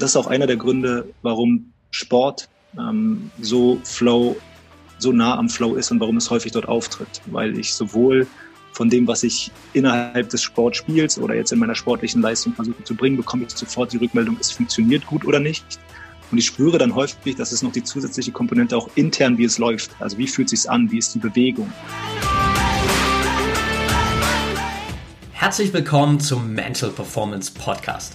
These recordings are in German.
Und das ist auch einer der Gründe, warum Sport ähm, so Flow, so nah am Flow ist und warum es häufig dort auftritt. Weil ich sowohl von dem, was ich innerhalb des Sportspiels oder jetzt in meiner sportlichen Leistung versuche zu bringen, bekomme ich sofort die Rückmeldung, es funktioniert gut oder nicht. Und ich spüre dann häufig, dass es noch die zusätzliche Komponente auch intern, wie es läuft. Also wie fühlt es sich an, wie ist die Bewegung. Herzlich willkommen zum Mental Performance Podcast,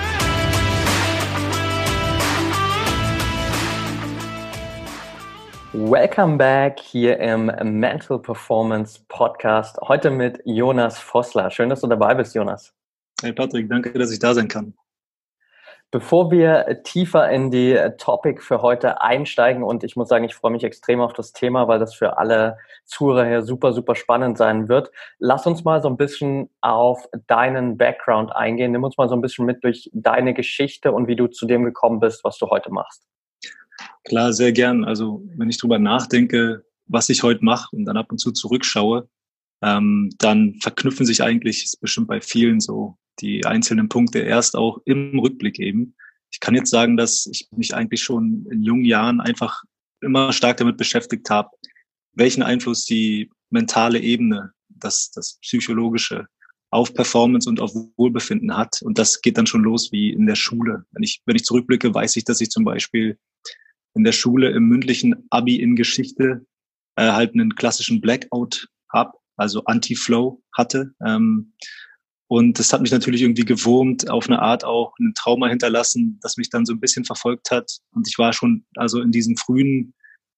Welcome back hier im Mental Performance Podcast. Heute mit Jonas Vossler. Schön, dass du dabei bist, Jonas. Hey Patrick, danke, dass ich da sein kann. Bevor wir tiefer in die Topic für heute einsteigen und ich muss sagen, ich freue mich extrem auf das Thema, weil das für alle Zuhörer hier super, super spannend sein wird. Lass uns mal so ein bisschen auf deinen Background eingehen. Nimm uns mal so ein bisschen mit durch deine Geschichte und wie du zu dem gekommen bist, was du heute machst. Klar, sehr gern. Also wenn ich drüber nachdenke, was ich heute mache und dann ab und zu zurückschaue, ähm, dann verknüpfen sich eigentlich, ist bestimmt bei vielen so, die einzelnen Punkte erst auch im Rückblick eben. Ich kann jetzt sagen, dass ich mich eigentlich schon in jungen Jahren einfach immer stark damit beschäftigt habe, welchen Einfluss die mentale Ebene, das, das psychologische auf Performance und auf Wohlbefinden hat. Und das geht dann schon los wie in der Schule. Wenn ich, wenn ich zurückblicke, weiß ich, dass ich zum Beispiel in der Schule im mündlichen Abi in Geschichte äh, halt einen klassischen Blackout hab, also Anti-Flow hatte. Ähm, und das hat mich natürlich irgendwie gewurmt, auf eine Art auch ein Trauma hinterlassen, das mich dann so ein bisschen verfolgt hat. Und ich war schon also in diesen frühen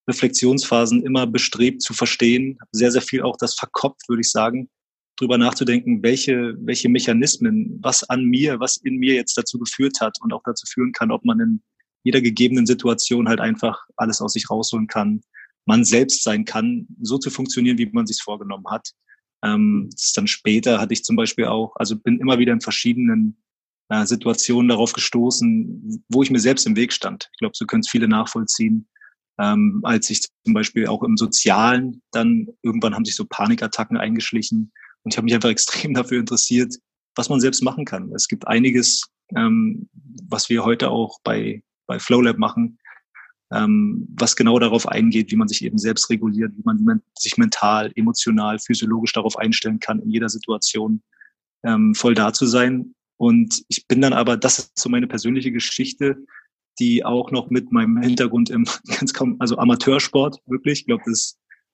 Reflexionsphasen immer bestrebt zu verstehen, sehr, sehr viel auch das verkopft, würde ich sagen, drüber nachzudenken, welche, welche Mechanismen, was an mir, was in mir jetzt dazu geführt hat und auch dazu führen kann, ob man in jeder gegebenen Situation halt einfach alles aus sich rausholen kann, man selbst sein kann, so zu funktionieren, wie man sich vorgenommen hat. Ähm, dann später hatte ich zum Beispiel auch, also bin immer wieder in verschiedenen äh, Situationen darauf gestoßen, wo ich mir selbst im Weg stand. Ich glaube, so können es viele nachvollziehen. Ähm, als ich zum Beispiel auch im Sozialen dann irgendwann haben sich so Panikattacken eingeschlichen und ich habe mich einfach extrem dafür interessiert, was man selbst machen kann. Es gibt einiges, ähm, was wir heute auch bei bei FlowLab machen, ähm, was genau darauf eingeht, wie man sich eben selbst reguliert, wie man sich mental, emotional, physiologisch darauf einstellen kann, in jeder Situation ähm, voll da zu sein. Und ich bin dann aber, das ist so meine persönliche Geschichte, die auch noch mit meinem Hintergrund im ganz kaum, also Amateursport wirklich, ich glaube,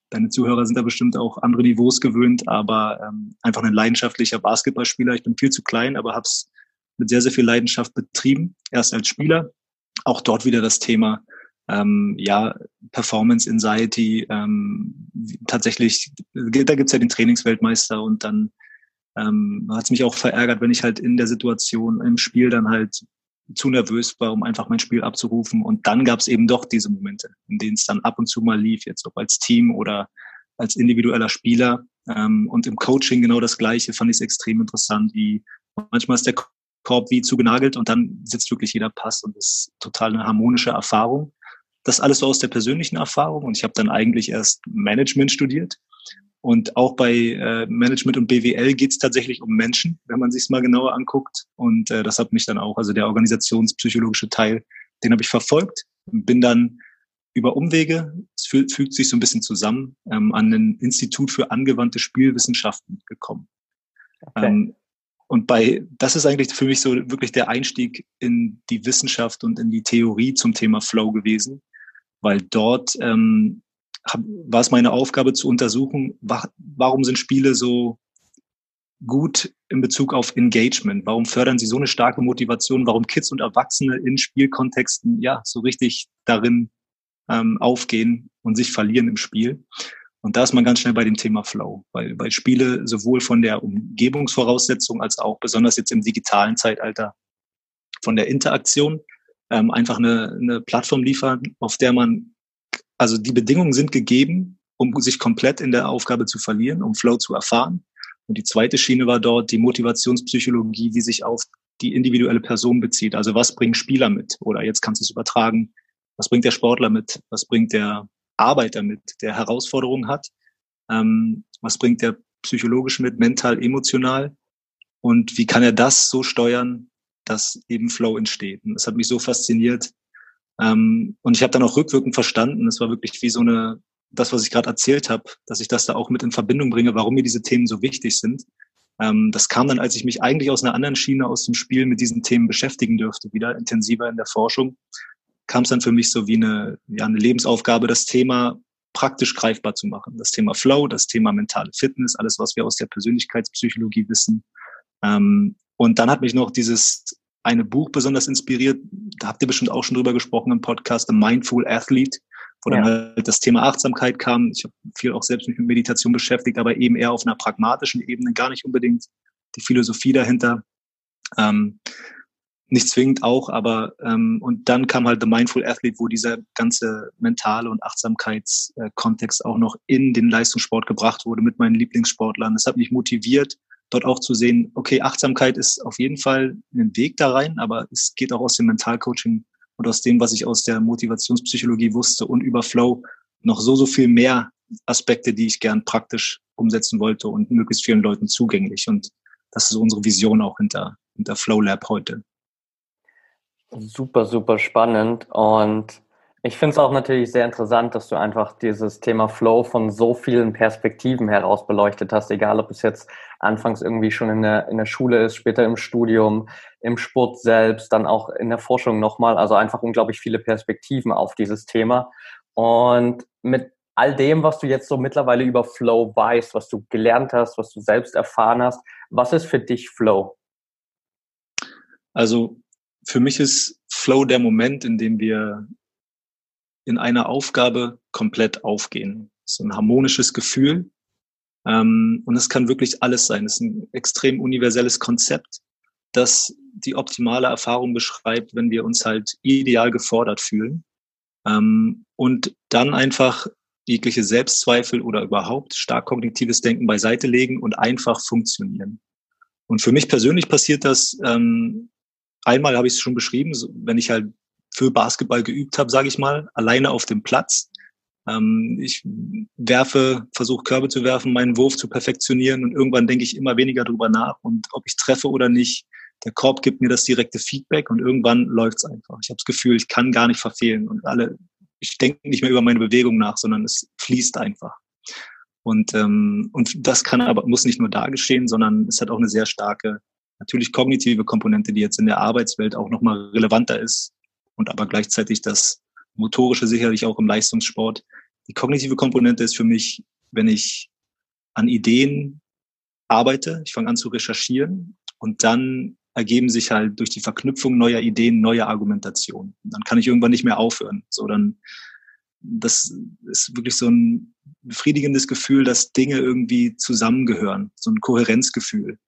deine Zuhörer sind da bestimmt auch andere Niveaus gewöhnt, aber ähm, einfach ein leidenschaftlicher Basketballspieler. Ich bin viel zu klein, aber habe es mit sehr, sehr viel Leidenschaft betrieben. Erst als Spieler, auch dort wieder das Thema ähm, ja, Performance Anxiety, ähm, tatsächlich, da gibt's ja den Trainingsweltmeister und dann ähm, hat mich auch verärgert, wenn ich halt in der Situation im Spiel dann halt zu nervös war, um einfach mein Spiel abzurufen. Und dann gab's eben doch diese Momente, in denen es dann ab und zu mal lief, jetzt ob als Team oder als individueller Spieler. Ähm, und im Coaching genau das Gleiche, fand ich extrem interessant, wie manchmal ist der Korb wie zugenagelt und dann sitzt wirklich jeder Pass und ist total eine harmonische Erfahrung. Das alles so aus der persönlichen Erfahrung und ich habe dann eigentlich erst Management studiert. Und auch bei äh, Management und BWL geht es tatsächlich um Menschen, wenn man sich mal genauer anguckt. Und äh, das hat mich dann auch, also der organisationspsychologische Teil, den habe ich verfolgt und bin dann über Umwege, es fügt, fügt sich so ein bisschen zusammen, ähm, an ein Institut für angewandte Spielwissenschaften gekommen. Okay. Ähm, und bei, das ist eigentlich für mich so wirklich der Einstieg in die Wissenschaft und in die Theorie zum Thema Flow gewesen, weil dort ähm, hab, war es meine Aufgabe zu untersuchen, wa warum sind Spiele so gut in Bezug auf Engagement? Warum fördern sie so eine starke Motivation? Warum Kids und Erwachsene in Spielkontexten ja so richtig darin ähm, aufgehen und sich verlieren im Spiel? Und da ist man ganz schnell bei dem Thema Flow, weil, weil Spiele sowohl von der Umgebungsvoraussetzung als auch besonders jetzt im digitalen Zeitalter von der Interaktion ähm, einfach eine, eine Plattform liefern, auf der man, also die Bedingungen sind gegeben, um sich komplett in der Aufgabe zu verlieren, um Flow zu erfahren. Und die zweite Schiene war dort die Motivationspsychologie, die sich auf die individuelle Person bezieht. Also was bringen Spieler mit? Oder jetzt kannst du es übertragen. Was bringt der Sportler mit? Was bringt der Arbeiter mit, der Herausforderungen hat? Ähm, was bringt der psychologisch mit, mental, emotional? Und wie kann er das so steuern, dass eben Flow entsteht? Und das hat mich so fasziniert. Ähm, und ich habe dann auch rückwirkend verstanden, es war wirklich wie so eine, das, was ich gerade erzählt habe, dass ich das da auch mit in Verbindung bringe, warum mir diese Themen so wichtig sind. Ähm, das kam dann, als ich mich eigentlich aus einer anderen Schiene aus dem Spiel mit diesen Themen beschäftigen dürfte, wieder intensiver in der Forschung, kam es dann für mich so wie eine, ja, eine Lebensaufgabe, das Thema praktisch greifbar zu machen. Das Thema Flow, das Thema mentale Fitness, alles, was wir aus der Persönlichkeitspsychologie wissen. Ähm, und dann hat mich noch dieses eine Buch besonders inspiriert. Da habt ihr bestimmt auch schon drüber gesprochen im Podcast, The Mindful Athlete, wo ja. dann halt das Thema Achtsamkeit kam. Ich habe viel auch selbst mich mit Meditation beschäftigt, aber eben eher auf einer pragmatischen Ebene, gar nicht unbedingt die Philosophie dahinter. Ähm, nicht zwingend auch, aber ähm, und dann kam halt The Mindful Athlete, wo dieser ganze mentale und Achtsamkeitskontext auch noch in den Leistungssport gebracht wurde mit meinen Lieblingssportlern. Das hat mich motiviert, dort auch zu sehen, okay, Achtsamkeit ist auf jeden Fall ein Weg da rein, aber es geht auch aus dem Mentalcoaching und aus dem, was ich aus der Motivationspsychologie wusste und über Flow noch so, so viel mehr Aspekte, die ich gern praktisch umsetzen wollte und möglichst vielen Leuten zugänglich. Und das ist unsere Vision auch hinter, hinter Flow Lab heute. Super, super spannend und ich finde es auch natürlich sehr interessant, dass du einfach dieses Thema Flow von so vielen Perspektiven heraus beleuchtet hast, egal ob es jetzt anfangs irgendwie schon in der, in der Schule ist, später im Studium, im Sport selbst, dann auch in der Forschung nochmal. Also einfach unglaublich viele Perspektiven auf dieses Thema. Und mit all dem, was du jetzt so mittlerweile über Flow weißt, was du gelernt hast, was du selbst erfahren hast, was ist für dich Flow? Also für mich ist Flow der Moment, in dem wir in einer Aufgabe komplett aufgehen. So ein harmonisches Gefühl. Ähm, und es kann wirklich alles sein. Es ist ein extrem universelles Konzept, das die optimale Erfahrung beschreibt, wenn wir uns halt ideal gefordert fühlen. Ähm, und dann einfach jegliche Selbstzweifel oder überhaupt stark kognitives Denken beiseite legen und einfach funktionieren. Und für mich persönlich passiert das, ähm, einmal habe ich es schon beschrieben, wenn ich halt für Basketball geübt habe, sage ich mal, alleine auf dem Platz. Ähm, ich werfe, versuche Körbe zu werfen, meinen Wurf zu perfektionieren und irgendwann denke ich immer weniger drüber nach und ob ich treffe oder nicht. Der Korb gibt mir das direkte Feedback und irgendwann läuft's einfach. Ich habe das Gefühl, ich kann gar nicht verfehlen und alle, ich denke nicht mehr über meine Bewegung nach, sondern es fließt einfach. Und, ähm, und das kann aber, muss nicht nur da geschehen, sondern es hat auch eine sehr starke, natürlich kognitive Komponente, die jetzt in der Arbeitswelt auch nochmal relevanter ist, und aber gleichzeitig das motorische sicherlich auch im Leistungssport. Die kognitive Komponente ist für mich, wenn ich an Ideen arbeite, ich fange an zu recherchieren und dann ergeben sich halt durch die Verknüpfung neuer Ideen neue Argumentationen. Dann kann ich irgendwann nicht mehr aufhören. So dann, das ist wirklich so ein befriedigendes Gefühl, dass Dinge irgendwie zusammengehören, so ein Kohärenzgefühl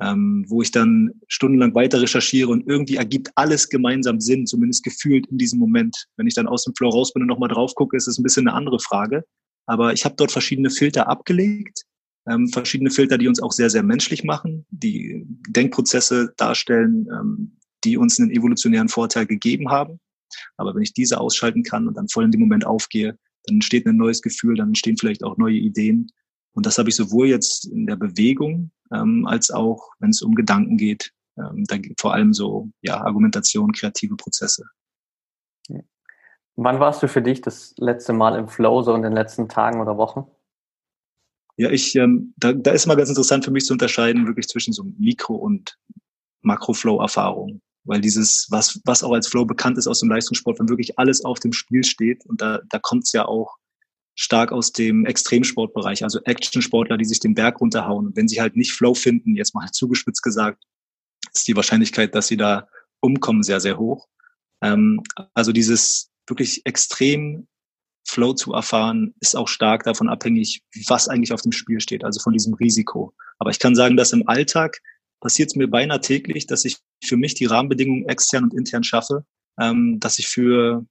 ähm, wo ich dann stundenlang weiter recherchiere und irgendwie ergibt alles gemeinsam Sinn, zumindest gefühlt in diesem Moment. Wenn ich dann aus dem Flow raus bin und nochmal drauf gucke, ist es ein bisschen eine andere Frage. Aber ich habe dort verschiedene Filter abgelegt, ähm, verschiedene Filter, die uns auch sehr, sehr menschlich machen, die Denkprozesse darstellen, ähm, die uns einen evolutionären Vorteil gegeben haben. Aber wenn ich diese ausschalten kann und dann voll in dem Moment aufgehe, dann entsteht ein neues Gefühl, dann entstehen vielleicht auch neue Ideen. Und das habe ich sowohl jetzt in der Bewegung ähm, als auch, wenn es um Gedanken geht, ähm, da vor allem so ja Argumentation, kreative Prozesse. Wann warst du für dich das letzte Mal im Flow, so in den letzten Tagen oder Wochen? Ja, ich, ähm, da, da ist mal ganz interessant für mich zu unterscheiden, wirklich zwischen so Mikro- und Makro-Flow-Erfahrung. Weil dieses, was, was auch als Flow bekannt ist aus dem Leistungssport, wenn wirklich alles auf dem Spiel steht, und da, da kommt es ja auch stark aus dem Extremsportbereich, also Actionsportler, die sich den Berg runterhauen. Und wenn sie halt nicht Flow finden, jetzt mal zugespitzt gesagt, ist die Wahrscheinlichkeit, dass sie da umkommen, sehr, sehr hoch. Ähm, also dieses wirklich extrem Flow zu erfahren, ist auch stark davon abhängig, was eigentlich auf dem Spiel steht, also von diesem Risiko. Aber ich kann sagen, dass im Alltag passiert es mir beinahe täglich, dass ich für mich die Rahmenbedingungen extern und intern schaffe, ähm, dass ich für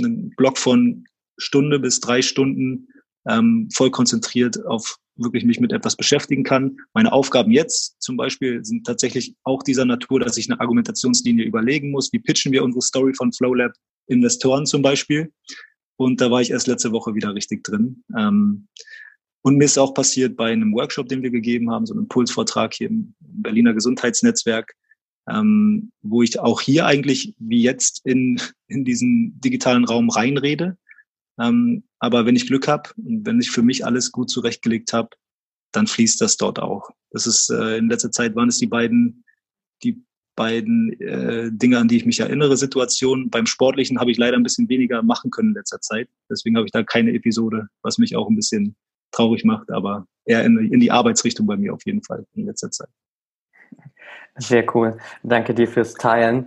einen Block von Stunde bis drei Stunden ähm, voll konzentriert auf wirklich mich mit etwas beschäftigen kann. Meine Aufgaben jetzt zum Beispiel sind tatsächlich auch dieser Natur, dass ich eine Argumentationslinie überlegen muss. Wie pitchen wir unsere Story von FlowLab Investoren zum Beispiel? Und da war ich erst letzte Woche wieder richtig drin. Ähm, und mir ist auch passiert bei einem Workshop, den wir gegeben haben, so einem Impulsvortrag hier im Berliner Gesundheitsnetzwerk, ähm, wo ich auch hier eigentlich wie jetzt in, in diesen digitalen Raum reinrede. Ähm, aber wenn ich Glück habe und wenn ich für mich alles gut zurechtgelegt habe, dann fließt das dort auch. Das ist äh, in letzter Zeit waren es die beiden, die beiden äh, Dinge, an die ich mich erinnere, Situationen. Beim Sportlichen habe ich leider ein bisschen weniger machen können in letzter Zeit. Deswegen habe ich da keine Episode, was mich auch ein bisschen traurig macht, aber eher in, in die Arbeitsrichtung bei mir auf jeden Fall in letzter Zeit. Sehr cool. Danke dir fürs Teilen.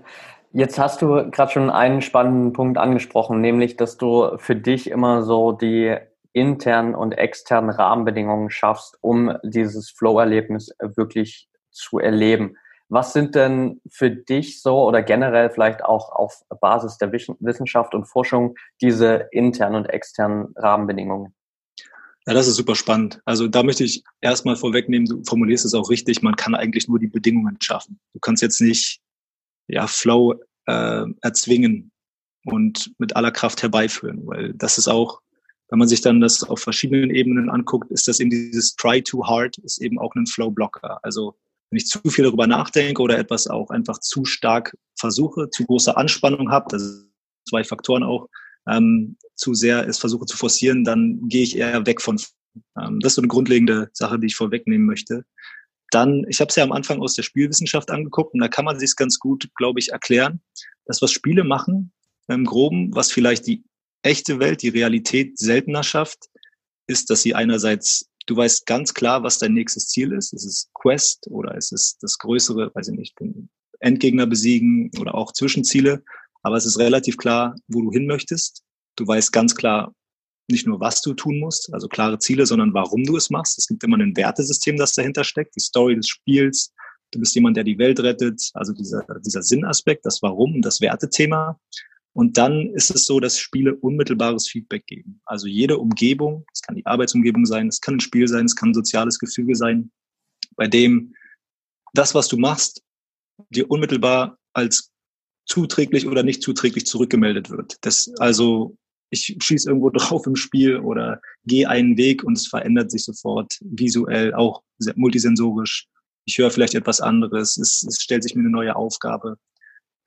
Jetzt hast du gerade schon einen spannenden Punkt angesprochen, nämlich, dass du für dich immer so die internen und externen Rahmenbedingungen schaffst, um dieses Flow-Erlebnis wirklich zu erleben. Was sind denn für dich so oder generell vielleicht auch auf Basis der Wissenschaft und Forschung diese internen und externen Rahmenbedingungen? Ja, das ist super spannend. Also da möchte ich erstmal vorwegnehmen, du formulierst es auch richtig, man kann eigentlich nur die Bedingungen schaffen. Du kannst jetzt nicht ja, Flow äh, erzwingen und mit aller Kraft herbeiführen, weil das ist auch, wenn man sich dann das auf verschiedenen Ebenen anguckt, ist das eben dieses Try too hard, ist eben auch ein Flow-Blocker. Also wenn ich zu viel darüber nachdenke oder etwas auch einfach zu stark versuche, zu große Anspannung habe, das sind zwei Faktoren auch, ähm, zu sehr es versuche zu forcieren, dann gehe ich eher weg von. Ähm, das ist so eine grundlegende Sache, die ich vorwegnehmen möchte. Dann, ich habe es ja am Anfang aus der Spielwissenschaft angeguckt und da kann man sich ganz gut, glaube ich, erklären, dass was Spiele machen, im Groben, was vielleicht die echte Welt, die Realität seltener schafft, ist, dass sie einerseits, du weißt ganz klar, was dein nächstes Ziel ist. Es ist Quest oder es ist das größere, weiß ich nicht, Endgegner besiegen oder auch Zwischenziele. Aber es ist relativ klar, wo du hin möchtest. Du weißt ganz klar nicht nur, was du tun musst, also klare Ziele, sondern warum du es machst. Es gibt immer ein Wertesystem, das dahinter steckt, die Story des Spiels. Du bist jemand, der die Welt rettet, also dieser, dieser Sinnaspekt, das Warum und das Wertethema. Und dann ist es so, dass Spiele unmittelbares Feedback geben. Also jede Umgebung, es kann die Arbeitsumgebung sein, es kann ein Spiel sein, es kann ein soziales Gefüge sein, bei dem das, was du machst, dir unmittelbar als zuträglich oder nicht zuträglich zurückgemeldet wird. Das, also ich schieße irgendwo drauf im Spiel oder gehe einen Weg und es verändert sich sofort visuell, auch multisensorisch. Ich höre vielleicht etwas anderes, es, es stellt sich mir eine neue Aufgabe.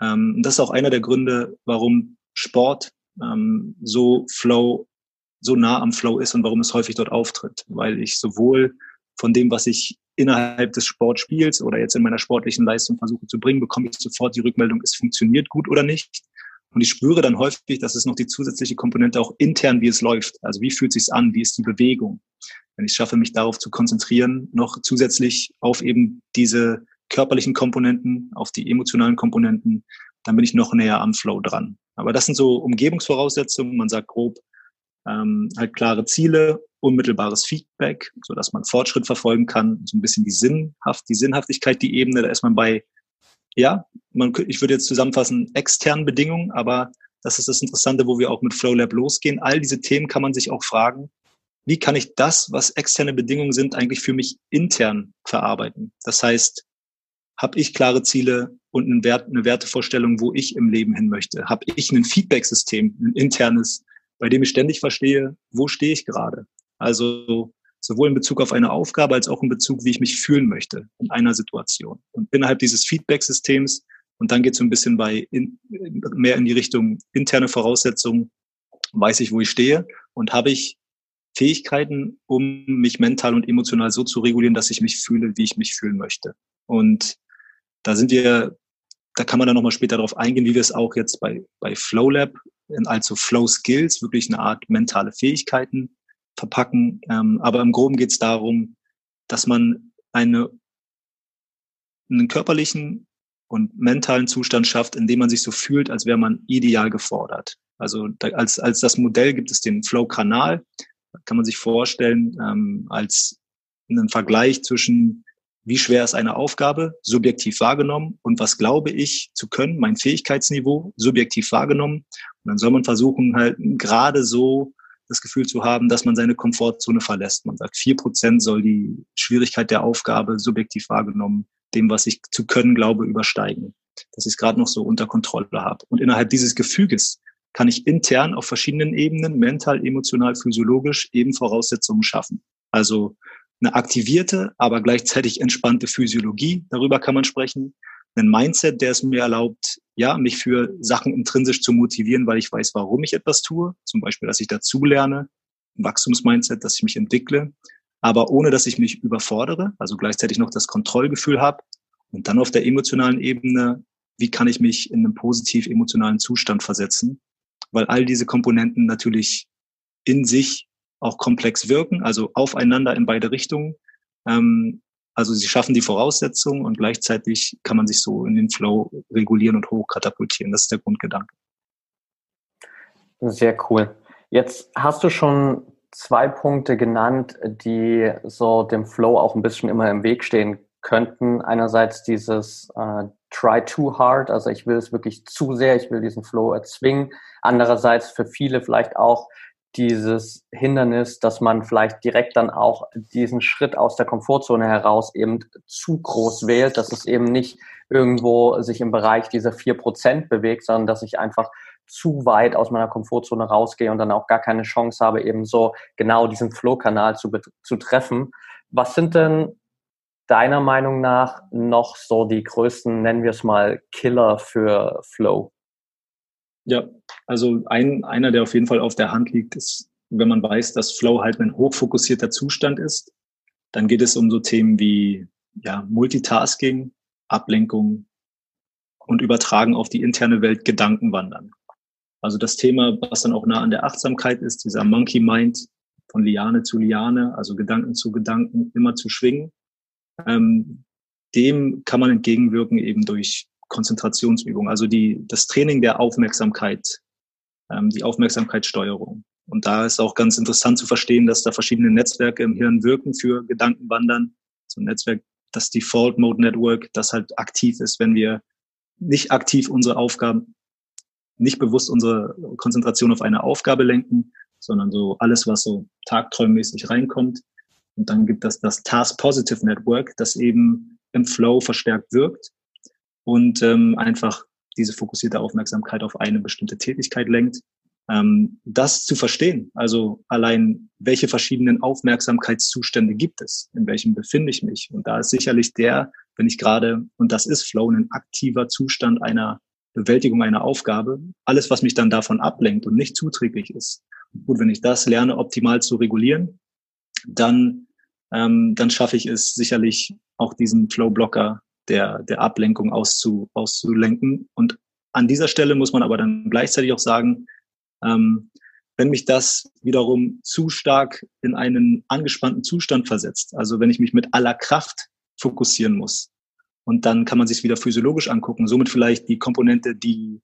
Ähm, das ist auch einer der Gründe, warum Sport ähm, so Flow, so nah am Flow ist und warum es häufig dort auftritt, weil ich sowohl von dem, was ich innerhalb des Sportspiels oder jetzt in meiner sportlichen Leistung versuche zu bringen, bekomme ich sofort die Rückmeldung, es funktioniert gut oder nicht. Und ich spüre dann häufig, dass es noch die zusätzliche Komponente auch intern, wie es läuft. Also wie fühlt es sich an? Wie ist die Bewegung? Wenn ich schaffe, mich darauf zu konzentrieren, noch zusätzlich auf eben diese körperlichen Komponenten, auf die emotionalen Komponenten, dann bin ich noch näher am Flow dran. Aber das sind so Umgebungsvoraussetzungen. Man sagt grob, ähm, halt klare Ziele, unmittelbares Feedback, so dass man Fortschritt verfolgen kann, so ein bisschen die Sinnhaft, die Sinnhaftigkeit, die Ebene, da ist man bei, ja, man, ich würde jetzt zusammenfassen, externen Bedingungen, aber das ist das Interessante, wo wir auch mit FlowLab losgehen. All diese Themen kann man sich auch fragen, wie kann ich das, was externe Bedingungen sind, eigentlich für mich intern verarbeiten? Das heißt, habe ich klare Ziele und einen Wert, eine Wertevorstellung, wo ich im Leben hin möchte? Habe ich ein Feedback-System, ein internes, bei dem ich ständig verstehe, wo stehe ich gerade? Also sowohl in Bezug auf eine Aufgabe als auch in Bezug, wie ich mich fühlen möchte in einer Situation. Und innerhalb dieses Feedback-Systems, und dann geht es so ein bisschen bei in, mehr in die Richtung interne Voraussetzungen, weiß ich, wo ich stehe und habe ich Fähigkeiten, um mich mental und emotional so zu regulieren, dass ich mich fühle, wie ich mich fühlen möchte. Und da sind wir, da kann man dann nochmal später darauf eingehen, wie wir es auch jetzt bei, bei FlowLab, also Flow Skills, wirklich eine Art mentale Fähigkeiten verpacken. Ähm, aber im Groben geht es darum, dass man eine, einen körperlichen und mentalen Zustand schafft, in dem man sich so fühlt, als wäre man ideal gefordert. Also da, als, als das Modell gibt es den Flow-Kanal, kann man sich vorstellen, ähm, als einen Vergleich zwischen wie schwer ist eine Aufgabe, subjektiv wahrgenommen, und was glaube ich zu können, mein Fähigkeitsniveau, subjektiv wahrgenommen. Und dann soll man versuchen, halt gerade so das Gefühl zu haben, dass man seine Komfortzone verlässt. Man sagt, vier Prozent soll die Schwierigkeit der Aufgabe subjektiv wahrgenommen, dem, was ich zu können glaube, übersteigen. Dass ich es gerade noch so unter Kontrolle habe. Und innerhalb dieses Gefüges kann ich intern auf verschiedenen Ebenen, mental, emotional, physiologisch, eben Voraussetzungen schaffen. Also eine aktivierte, aber gleichzeitig entspannte Physiologie, darüber kann man sprechen. Ein Mindset, der es mir erlaubt, ja, mich für Sachen intrinsisch zu motivieren, weil ich weiß, warum ich etwas tue. Zum Beispiel, dass ich dazulerne. Ein Wachstumsmindset, dass ich mich entwickle. Aber ohne, dass ich mich überfordere, also gleichzeitig noch das Kontrollgefühl habe. Und dann auf der emotionalen Ebene, wie kann ich mich in einen positiv emotionalen Zustand versetzen? Weil all diese Komponenten natürlich in sich auch komplex wirken, also aufeinander in beide Richtungen. Ähm, also sie schaffen die Voraussetzungen und gleichzeitig kann man sich so in den Flow regulieren und hochkatapultieren. Das ist der Grundgedanke. Sehr cool. Jetzt hast du schon zwei Punkte genannt, die so dem Flow auch ein bisschen immer im Weg stehen könnten. Einerseits dieses äh, Try too hard, also ich will es wirklich zu sehr, ich will diesen Flow erzwingen. Andererseits für viele vielleicht auch dieses Hindernis, dass man vielleicht direkt dann auch diesen Schritt aus der Komfortzone heraus eben zu groß wählt, dass es eben nicht irgendwo sich im Bereich dieser vier Prozent bewegt, sondern dass ich einfach zu weit aus meiner Komfortzone rausgehe und dann auch gar keine Chance habe, eben so genau diesen Flow-Kanal zu, zu treffen. Was sind denn deiner Meinung nach noch so die größten, nennen wir es mal, Killer für Flow? Ja, also ein, einer, der auf jeden Fall auf der Hand liegt, ist, wenn man weiß, dass Flow halt ein hochfokussierter Zustand ist, dann geht es um so Themen wie ja, Multitasking, Ablenkung und Übertragen auf die interne Welt Gedanken wandern. Also das Thema, was dann auch nah an der Achtsamkeit ist, dieser Monkey Mind von Liane zu Liane, also Gedanken zu Gedanken, immer zu schwingen. Ähm, dem kann man entgegenwirken eben durch Konzentrationsübung, also die, das Training der Aufmerksamkeit, ähm, die Aufmerksamkeitssteuerung. Und da ist auch ganz interessant zu verstehen, dass da verschiedene Netzwerke im Hirn wirken für Gedankenwandern. So ein Netzwerk, das Default Mode Network, das halt aktiv ist, wenn wir nicht aktiv unsere Aufgaben, nicht bewusst unsere Konzentration auf eine Aufgabe lenken, sondern so alles, was so tagträummäßig reinkommt. Und dann gibt es das Task Positive Network, das eben im Flow verstärkt wirkt und ähm, einfach diese fokussierte Aufmerksamkeit auf eine bestimmte Tätigkeit lenkt. Ähm, das zu verstehen, also allein, welche verschiedenen Aufmerksamkeitszustände gibt es, in welchem befinde ich mich. Und da ist sicherlich der, wenn ich gerade, und das ist Flow, ein aktiver Zustand einer Bewältigung einer Aufgabe, alles, was mich dann davon ablenkt und nicht zuträglich ist. Gut, wenn ich das lerne, optimal zu regulieren, dann, ähm, dann schaffe ich es sicherlich auch diesen Flow-Blocker der, der Ablenkung auszu, auszulenken. Und an dieser Stelle muss man aber dann gleichzeitig auch sagen, ähm, wenn mich das wiederum zu stark in einen angespannten Zustand versetzt, also wenn ich mich mit aller Kraft fokussieren muss, und dann kann man sich wieder physiologisch angucken, somit vielleicht die Komponente, die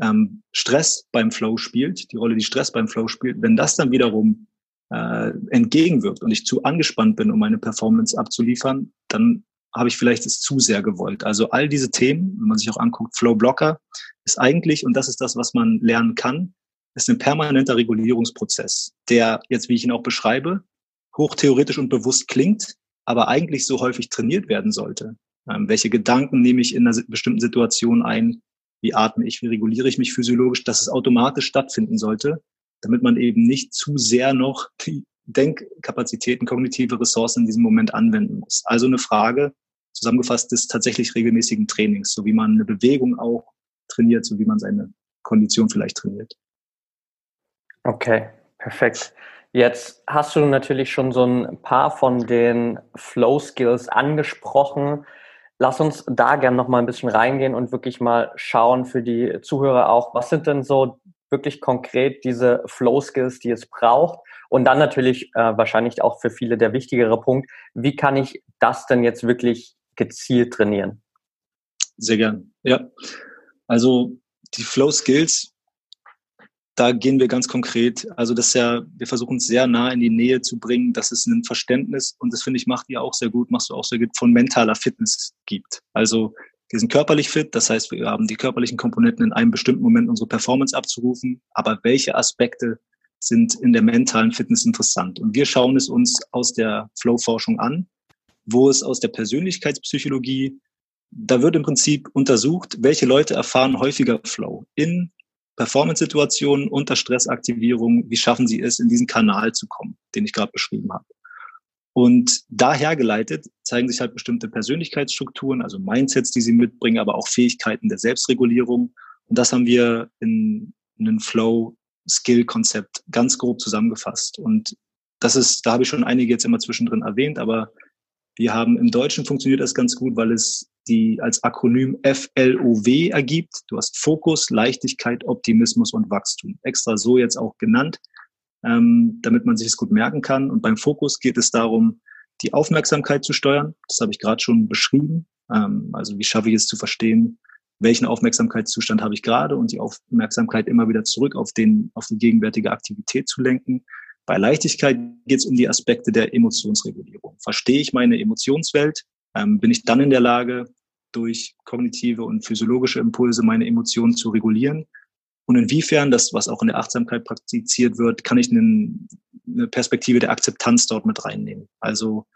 ähm, Stress beim Flow spielt, die Rolle, die Stress beim Flow spielt, wenn das dann wiederum äh, entgegenwirkt und ich zu angespannt bin, um meine Performance abzuliefern, dann habe ich vielleicht es zu sehr gewollt. Also all diese Themen, wenn man sich auch anguckt, Flow Blocker ist eigentlich, und das ist das, was man lernen kann, ist ein permanenter Regulierungsprozess, der jetzt, wie ich ihn auch beschreibe, hochtheoretisch und bewusst klingt, aber eigentlich so häufig trainiert werden sollte. Ähm, welche Gedanken nehme ich in einer bestimmten Situation ein? Wie atme ich? Wie reguliere ich mich physiologisch? Dass es automatisch stattfinden sollte, damit man eben nicht zu sehr noch die Denkkapazitäten, kognitive Ressourcen in diesem Moment anwenden muss. Also eine Frage, zusammengefasst des tatsächlich regelmäßigen Trainings, so wie man eine Bewegung auch trainiert, so wie man seine Kondition vielleicht trainiert. Okay, perfekt. Jetzt hast du natürlich schon so ein paar von den Flow Skills angesprochen. Lass uns da gerne noch mal ein bisschen reingehen und wirklich mal schauen für die Zuhörer auch, was sind denn so wirklich konkret diese Flow Skills, die es braucht? Und dann natürlich äh, wahrscheinlich auch für viele der wichtigere Punkt, wie kann ich das denn jetzt wirklich gezielt trainieren? Sehr gern. Ja. Also die Flow Skills, da gehen wir ganz konkret. Also das ist ja, wir versuchen es sehr nah in die Nähe zu bringen, dass es ein Verständnis, und das finde ich, macht ihr auch sehr gut, machst du auch sehr gut, von mentaler Fitness gibt. Also wir sind körperlich fit, das heißt, wir haben die körperlichen Komponenten in einem bestimmten Moment unsere Performance abzurufen, aber welche Aspekte sind in der mentalen Fitness interessant. Und wir schauen es uns aus der Flow-Forschung an, wo es aus der Persönlichkeitspsychologie, da wird im Prinzip untersucht, welche Leute erfahren häufiger Flow in Performance-Situationen, unter Stressaktivierung, wie schaffen sie es, in diesen Kanal zu kommen, den ich gerade beschrieben habe. Und daher geleitet zeigen sich halt bestimmte Persönlichkeitsstrukturen, also Mindsets, die sie mitbringen, aber auch Fähigkeiten der Selbstregulierung. Und das haben wir in einen Flow-Skill-Konzept ganz grob zusammengefasst. Und das ist, da habe ich schon einige jetzt immer zwischendrin erwähnt, aber wir haben im Deutschen funktioniert das ganz gut, weil es die als Akronym FLOW ergibt. Du hast Fokus, Leichtigkeit, Optimismus und Wachstum. Extra so jetzt auch genannt, ähm, damit man sich es gut merken kann. Und beim Fokus geht es darum, die Aufmerksamkeit zu steuern. Das habe ich gerade schon beschrieben. Ähm, also wie schaffe ich es zu verstehen, welchen Aufmerksamkeitszustand habe ich gerade und die Aufmerksamkeit immer wieder zurück auf, den, auf die gegenwärtige Aktivität zu lenken. Bei Leichtigkeit geht es um die Aspekte der Emotionsregulierung. Verstehe ich meine Emotionswelt? Ähm, bin ich dann in der Lage, durch kognitive und physiologische Impulse meine Emotionen zu regulieren? Und inwiefern, das, was auch in der Achtsamkeit praktiziert wird, kann ich einen, eine Perspektive der Akzeptanz dort mit reinnehmen? Also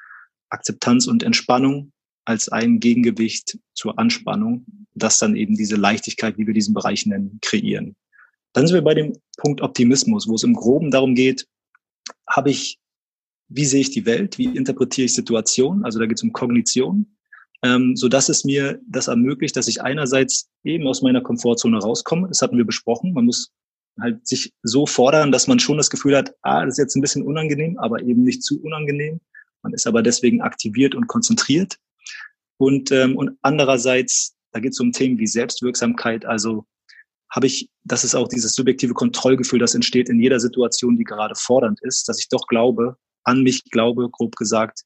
Akzeptanz und Entspannung als ein Gegengewicht zur Anspannung, das dann eben diese Leichtigkeit, wie wir diesen Bereich nennen, kreieren. Dann sind wir bei dem Punkt Optimismus, wo es im Groben darum geht, habe ich, wie sehe ich die Welt, wie interpretiere ich Situationen, also da geht es um Kognition, ähm, so dass es mir das ermöglicht, dass ich einerseits eben aus meiner Komfortzone rauskomme, das hatten wir besprochen, man muss halt sich so fordern, dass man schon das Gefühl hat, ah, das ist jetzt ein bisschen unangenehm, aber eben nicht zu unangenehm. Man ist aber deswegen aktiviert und konzentriert. Und, ähm, und andererseits, da geht es um Themen wie Selbstwirksamkeit, also habe ich, das ist auch dieses subjektive Kontrollgefühl, das entsteht in jeder Situation, die gerade fordernd ist, dass ich doch glaube, an mich glaube, grob gesagt,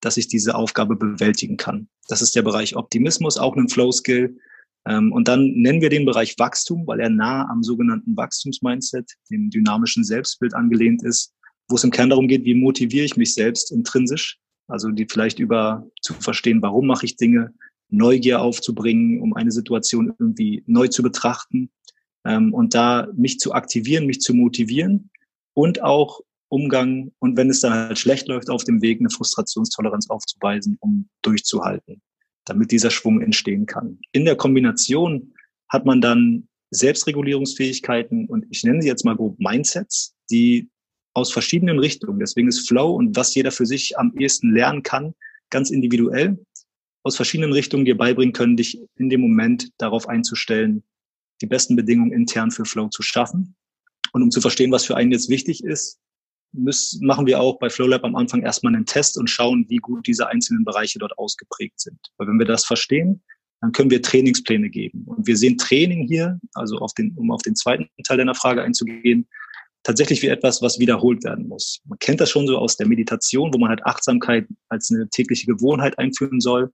dass ich diese Aufgabe bewältigen kann. Das ist der Bereich Optimismus, auch ein Flow-Skill. Ähm, und dann nennen wir den Bereich Wachstum, weil er nah am sogenannten Wachstumsmindset, dem dynamischen Selbstbild angelehnt ist, wo es im Kern darum geht, wie motiviere ich mich selbst intrinsisch, also die vielleicht über zu verstehen, warum mache ich Dinge, Neugier aufzubringen, um eine Situation irgendwie neu zu betrachten ähm, und da mich zu aktivieren, mich zu motivieren und auch Umgang und wenn es dann halt schlecht läuft auf dem Weg, eine Frustrationstoleranz aufzuweisen, um durchzuhalten, damit dieser Schwung entstehen kann. In der Kombination hat man dann Selbstregulierungsfähigkeiten und ich nenne sie jetzt mal grob Mindsets, die aus verschiedenen Richtungen, deswegen ist Flow und was jeder für sich am ehesten lernen kann, ganz individuell, aus verschiedenen Richtungen dir beibringen können, dich in dem Moment darauf einzustellen, die besten Bedingungen intern für Flow zu schaffen. Und um zu verstehen, was für einen jetzt wichtig ist, müssen, machen wir auch bei FlowLab am Anfang erstmal einen Test und schauen, wie gut diese einzelnen Bereiche dort ausgeprägt sind. Weil wenn wir das verstehen, dann können wir Trainingspläne geben. Und wir sehen Training hier, also auf den, um auf den zweiten Teil deiner Frage einzugehen, tatsächlich wie etwas, was wiederholt werden muss. Man kennt das schon so aus der Meditation, wo man halt Achtsamkeit als eine tägliche Gewohnheit einführen soll.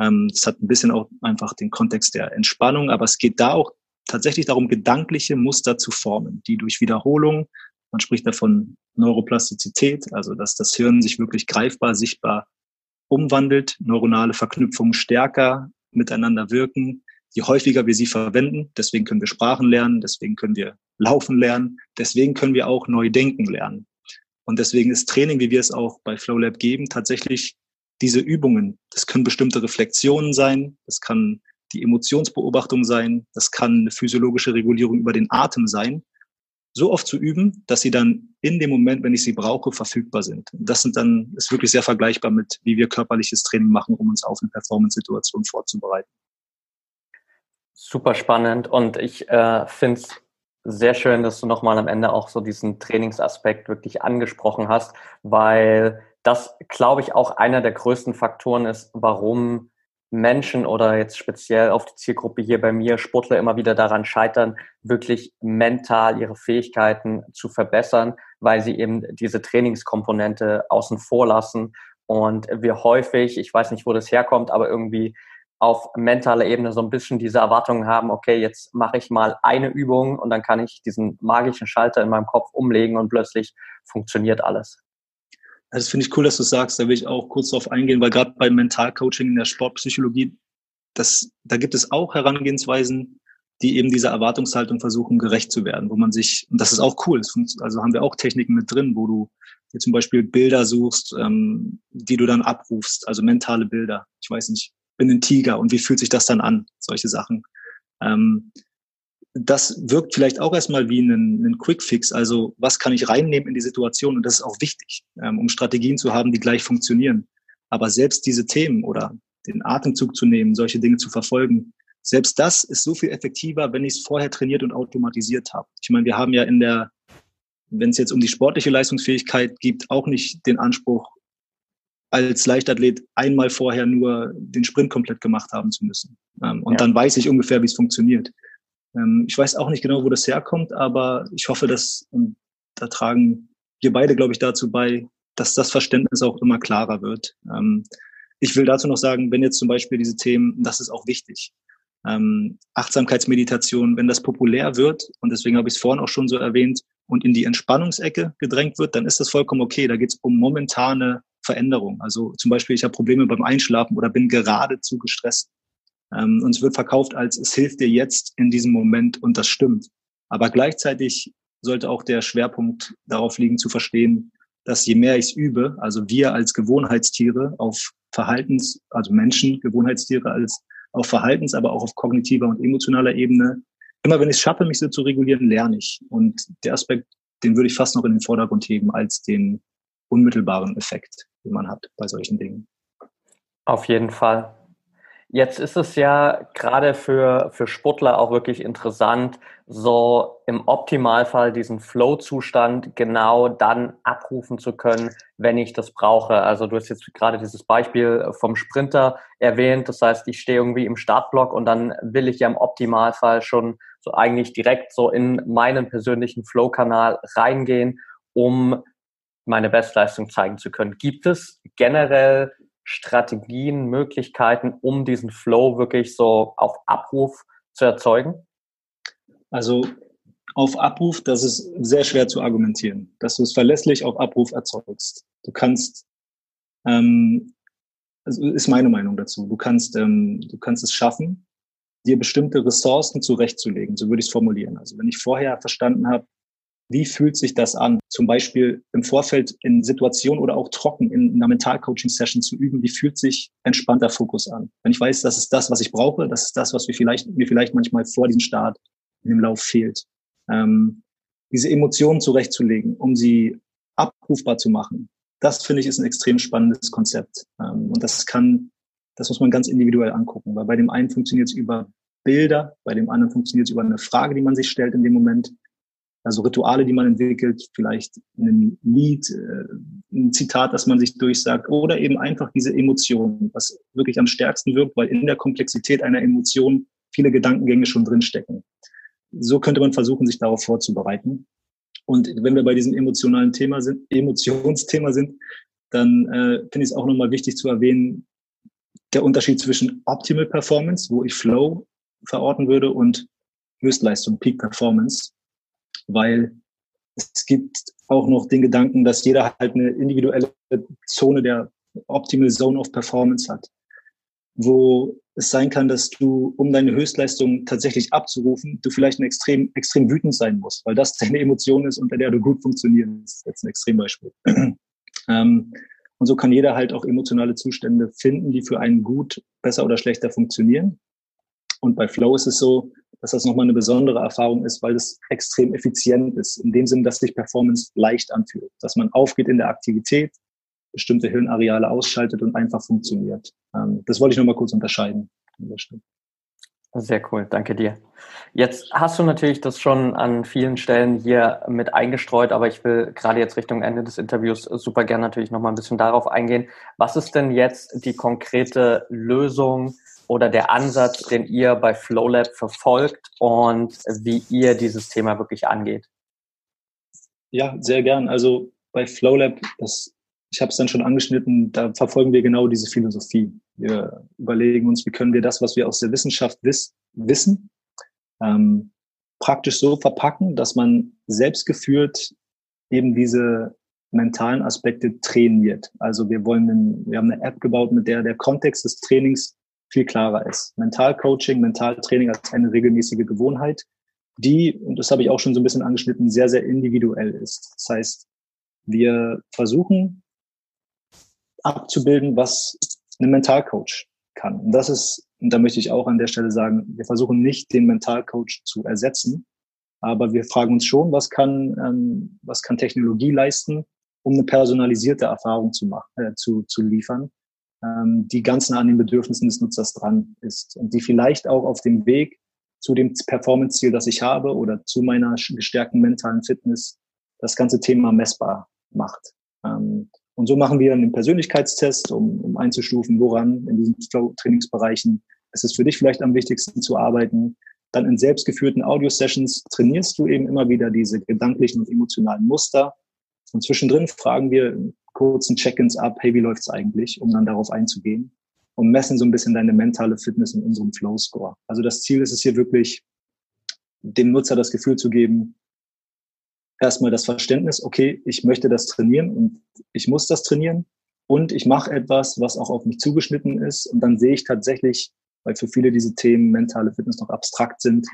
Ähm, das hat ein bisschen auch einfach den Kontext der Entspannung, aber es geht da auch tatsächlich darum, gedankliche Muster zu formen, die durch Wiederholung, man spricht davon Neuroplastizität, also dass das Hirn sich wirklich greifbar, sichtbar umwandelt, neuronale Verknüpfungen stärker miteinander wirken, je häufiger wir sie verwenden. Deswegen können wir Sprachen lernen, deswegen können wir laufen lernen, deswegen können wir auch neu denken lernen. Und deswegen ist Training, wie wir es auch bei FlowLab geben, tatsächlich diese Übungen. Das können bestimmte Reflexionen sein, das kann die Emotionsbeobachtung sein, das kann eine physiologische Regulierung über den Atem sein, so oft zu üben, dass sie dann in dem Moment, wenn ich sie brauche, verfügbar sind. Das sind dann, ist wirklich sehr vergleichbar mit, wie wir körperliches Training machen, um uns auf eine Performance-Situation vorzubereiten. Super spannend und ich äh, finde es sehr schön, dass du nochmal am Ende auch so diesen Trainingsaspekt wirklich angesprochen hast, weil das, glaube ich, auch einer der größten Faktoren ist, warum Menschen oder jetzt speziell auf die Zielgruppe hier bei mir, Sportler immer wieder daran scheitern, wirklich mental ihre Fähigkeiten zu verbessern, weil sie eben diese Trainingskomponente außen vor lassen und wir häufig, ich weiß nicht, wo das herkommt, aber irgendwie auf mentaler Ebene so ein bisschen diese Erwartungen haben, okay, jetzt mache ich mal eine Übung und dann kann ich diesen magischen Schalter in meinem Kopf umlegen und plötzlich funktioniert alles. Das finde ich cool, dass du sagst. Da will ich auch kurz darauf eingehen, weil gerade beim Mentalcoaching in der Sportpsychologie, das, da gibt es auch Herangehensweisen, die eben dieser Erwartungshaltung versuchen, gerecht zu werden, wo man sich, und das ist auch cool, also haben wir auch Techniken mit drin, wo du dir zum Beispiel Bilder suchst, ähm, die du dann abrufst, also mentale Bilder. Ich weiß nicht, bin ein Tiger und wie fühlt sich das dann an? Solche Sachen. Ähm, das wirkt vielleicht auch erstmal wie ein, ein Quick-Fix. Also was kann ich reinnehmen in die Situation? Und das ist auch wichtig, ähm, um Strategien zu haben, die gleich funktionieren. Aber selbst diese Themen oder den Atemzug zu nehmen, solche Dinge zu verfolgen, selbst das ist so viel effektiver, wenn ich es vorher trainiert und automatisiert habe. Ich meine, wir haben ja in der, wenn es jetzt um die sportliche Leistungsfähigkeit geht, auch nicht den Anspruch, als Leichtathlet einmal vorher nur den Sprint komplett gemacht haben zu müssen. Ähm, und ja. dann weiß ich ungefähr, wie es funktioniert. Ähm, ich weiß auch nicht genau, wo das herkommt, aber ich hoffe, dass, und da tragen wir beide, glaube ich, dazu bei, dass das Verständnis auch immer klarer wird. Ähm, ich will dazu noch sagen, wenn jetzt zum Beispiel diese Themen, das ist auch wichtig. Ähm, Achtsamkeitsmeditation, wenn das populär wird, und deswegen habe ich es vorhin auch schon so erwähnt, und in die Entspannungsecke gedrängt wird, dann ist das vollkommen okay. Da geht es um momentane Veränderung. Also zum Beispiel, ich habe Probleme beim Einschlafen oder bin geradezu gestresst. Ähm, und es wird verkauft als, es hilft dir jetzt in diesem Moment und das stimmt. Aber gleichzeitig sollte auch der Schwerpunkt darauf liegen zu verstehen, dass je mehr ich es übe, also wir als Gewohnheitstiere auf Verhaltens, also Menschen, Gewohnheitstiere als auf Verhaltens, aber auch auf kognitiver und emotionaler Ebene, immer wenn ich es schaffe, mich so zu regulieren, lerne ich. Und der Aspekt, den würde ich fast noch in den Vordergrund heben als den unmittelbaren Effekt, den man hat bei solchen Dingen. Auf jeden Fall. Jetzt ist es ja gerade für, für Sportler auch wirklich interessant, so im Optimalfall diesen Flow-Zustand genau dann abrufen zu können, wenn ich das brauche. Also du hast jetzt gerade dieses Beispiel vom Sprinter erwähnt. Das heißt, ich stehe irgendwie im Startblock und dann will ich ja im Optimalfall schon so eigentlich direkt so in meinen persönlichen Flow-Kanal reingehen, um meine Bestleistung zeigen zu können. Gibt es generell Strategien, Möglichkeiten, um diesen Flow wirklich so auf Abruf zu erzeugen? Also auf Abruf, das ist sehr schwer zu argumentieren, dass du es verlässlich auf Abruf erzeugst. Du kannst, ähm, also ist meine Meinung dazu, du kannst, ähm, du kannst es schaffen, dir bestimmte Ressourcen zurechtzulegen, so würde ich es formulieren. Also wenn ich vorher verstanden habe, wie fühlt sich das an? Zum Beispiel im Vorfeld in Situationen oder auch trocken in einer Mentalcoaching-Session zu üben, wie fühlt sich entspannter Fokus an? Wenn ich weiß, das ist das, was ich brauche, das ist das, was mir vielleicht, mir vielleicht manchmal vor diesem Start in dem Lauf fehlt. Ähm, diese Emotionen zurechtzulegen, um sie abrufbar zu machen, das finde ich ist ein extrem spannendes Konzept. Ähm, und das kann, das muss man ganz individuell angucken, weil bei dem einen funktioniert es über Bilder, bei dem anderen funktioniert es über eine Frage, die man sich stellt in dem Moment also Rituale, die man entwickelt, vielleicht ein Lied, äh, ein Zitat, das man sich durchsagt oder eben einfach diese Emotionen, was wirklich am stärksten wirkt, weil in der Komplexität einer Emotion viele Gedankengänge schon drinstecken. So könnte man versuchen, sich darauf vorzubereiten. Und wenn wir bei diesem emotionalen Thema sind, Emotionsthema sind, dann äh, finde ich es auch nochmal wichtig zu erwähnen, der Unterschied zwischen Optimal Performance, wo ich Flow verorten würde, und Höchstleistung, Peak Performance weil es gibt auch noch den Gedanken, dass jeder halt eine individuelle Zone der Optimal Zone of Performance hat, wo es sein kann, dass du, um deine Höchstleistung tatsächlich abzurufen, du vielleicht ein extrem, extrem wütend sein musst, weil das deine Emotion ist, unter der du gut funktionierst. Das ist jetzt ein Extrembeispiel. ähm, und so kann jeder halt auch emotionale Zustände finden, die für einen gut, besser oder schlechter funktionieren. Und bei Flow ist es so, dass das nochmal eine besondere Erfahrung ist, weil es extrem effizient ist. In dem Sinn, dass sich Performance leicht anfühlt, dass man aufgeht in der Aktivität, bestimmte Hirnareale ausschaltet und einfach funktioniert. Ähm, das wollte ich nochmal kurz unterscheiden. Sehr cool, danke dir. Jetzt hast du natürlich das schon an vielen Stellen hier mit eingestreut, aber ich will gerade jetzt Richtung Ende des Interviews super gerne natürlich nochmal ein bisschen darauf eingehen. Was ist denn jetzt die konkrete Lösung oder der Ansatz, den ihr bei FlowLab verfolgt und wie ihr dieses Thema wirklich angeht? Ja, sehr gern. Also bei FlowLab, das, ich habe es dann schon angeschnitten, da verfolgen wir genau diese Philosophie. Wir überlegen uns, wie können wir das, was wir aus der Wissenschaft wiss, wissen, ähm, praktisch so verpacken, dass man selbstgeführt eben diese mentalen Aspekte trainiert. Also wir wollen, wir haben eine App gebaut, mit der der Kontext des Trainings viel klarer ist. Mentalcoaching, Mentaltraining als eine regelmäßige Gewohnheit, die, und das habe ich auch schon so ein bisschen angeschnitten, sehr, sehr individuell ist. Das heißt, wir versuchen abzubilden, was ein Mentalcoach kann. Und das ist, und da möchte ich auch an der Stelle sagen, wir versuchen nicht den Mentalcoach zu ersetzen, aber wir fragen uns schon, was kann, ähm, was kann Technologie leisten, um eine personalisierte Erfahrung zu machen, äh, zu, zu liefern, die ganz nah an den Bedürfnissen des Nutzers dran ist und die vielleicht auch auf dem Weg zu dem Performance-Ziel, das ich habe oder zu meiner gestärkten mentalen Fitness das ganze Thema messbar macht. Ähm, und so machen wir einen Persönlichkeitstest, um, um einzustufen, woran in diesen Flow-Trainingsbereichen ist es für dich vielleicht am wichtigsten zu arbeiten. Dann in selbstgeführten Audio-Sessions trainierst du eben immer wieder diese gedanklichen und emotionalen Muster. Und zwischendrin fragen wir kurzen Check-ins ab, hey, wie läuft's eigentlich, um dann darauf einzugehen und messen so ein bisschen deine mentale Fitness in unserem Flow-Score. Also das Ziel ist es hier wirklich, dem Nutzer das Gefühl zu geben, erstmal das Verständnis, okay, ich möchte das trainieren und ich muss das trainieren und ich mache etwas, was auch auf mich zugeschnitten ist und dann sehe ich tatsächlich, weil für viele diese Themen mentale Fitness noch abstrakt sind,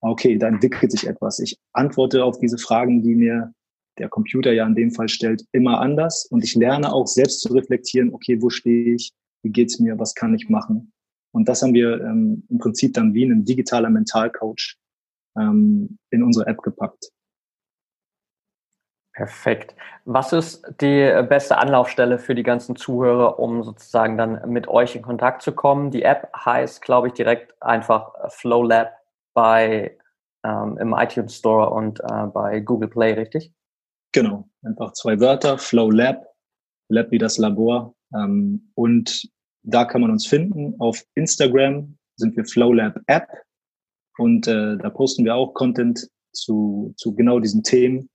okay, da entwickelt sich etwas. Ich antworte auf diese Fragen, die mir der Computer ja in dem Fall stellt, immer anders und ich lerne auch selbst zu reflektieren, okay, wo stehe ich, wie geht's mir, was kann ich machen? Und das haben wir ähm, im Prinzip dann wie ein digitaler Mentalcoach ähm, in unsere App gepackt. Perfekt. Was ist die beste Anlaufstelle für die ganzen Zuhörer, um sozusagen dann mit euch in Kontakt zu kommen? Die App heißt, glaube ich, direkt einfach Flow Lab bei ähm, im iTunes Store und äh, bei Google Play, richtig? Genau, einfach zwei Wörter, Flow Lab, Lab wie das Labor. Ähm, und da kann man uns finden. Auf Instagram sind wir Flow Lab App und äh, da posten wir auch Content zu, zu genau diesen Themen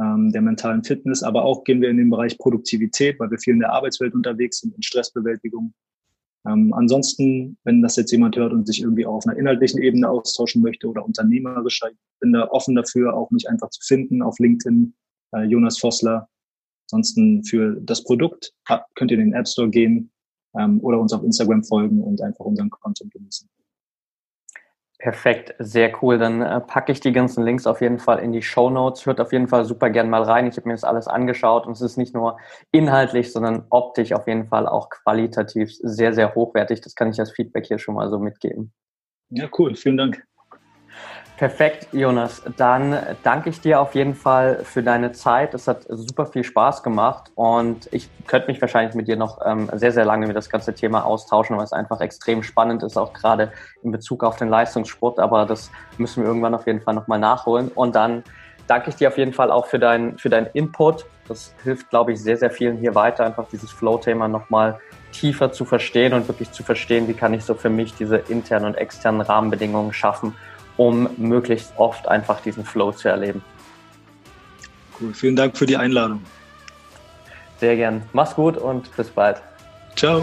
ähm, der mentalen Fitness, aber auch gehen wir in den Bereich Produktivität, weil wir viel in der Arbeitswelt unterwegs sind, in Stressbewältigung. Ähm, ansonsten, wenn das jetzt jemand hört und sich irgendwie auf einer inhaltlichen Ebene austauschen möchte oder unternehmerisch, ich bin da offen dafür, auch mich einfach zu finden auf LinkedIn, äh, Jonas Vossler. Ansonsten für das Produkt könnt ihr in den App Store gehen ähm, oder uns auf Instagram folgen und einfach unseren Content genießen. Perfekt, sehr cool. Dann äh, packe ich die ganzen Links auf jeden Fall in die Show Notes. Hört auf jeden Fall super gern mal rein. Ich habe mir das alles angeschaut und es ist nicht nur inhaltlich, sondern optisch auf jeden Fall auch qualitativ sehr, sehr hochwertig. Das kann ich als Feedback hier schon mal so mitgeben. Ja, cool. Vielen Dank. Perfekt, Jonas. Dann danke ich dir auf jeden Fall für deine Zeit. Es hat super viel Spaß gemacht und ich könnte mich wahrscheinlich mit dir noch ähm, sehr, sehr lange über das ganze Thema austauschen, weil es einfach extrem spannend ist, auch gerade in Bezug auf den Leistungssport. Aber das müssen wir irgendwann auf jeden Fall nochmal nachholen. Und dann danke ich dir auf jeden Fall auch für, dein, für deinen Input. Das hilft, glaube ich, sehr, sehr vielen hier weiter, einfach dieses Flow-Thema nochmal tiefer zu verstehen und wirklich zu verstehen, wie kann ich so für mich diese internen und externen Rahmenbedingungen schaffen um möglichst oft einfach diesen Flow zu erleben. Cool, vielen Dank für die Einladung. Sehr gern. Mach's gut und bis bald. Ciao.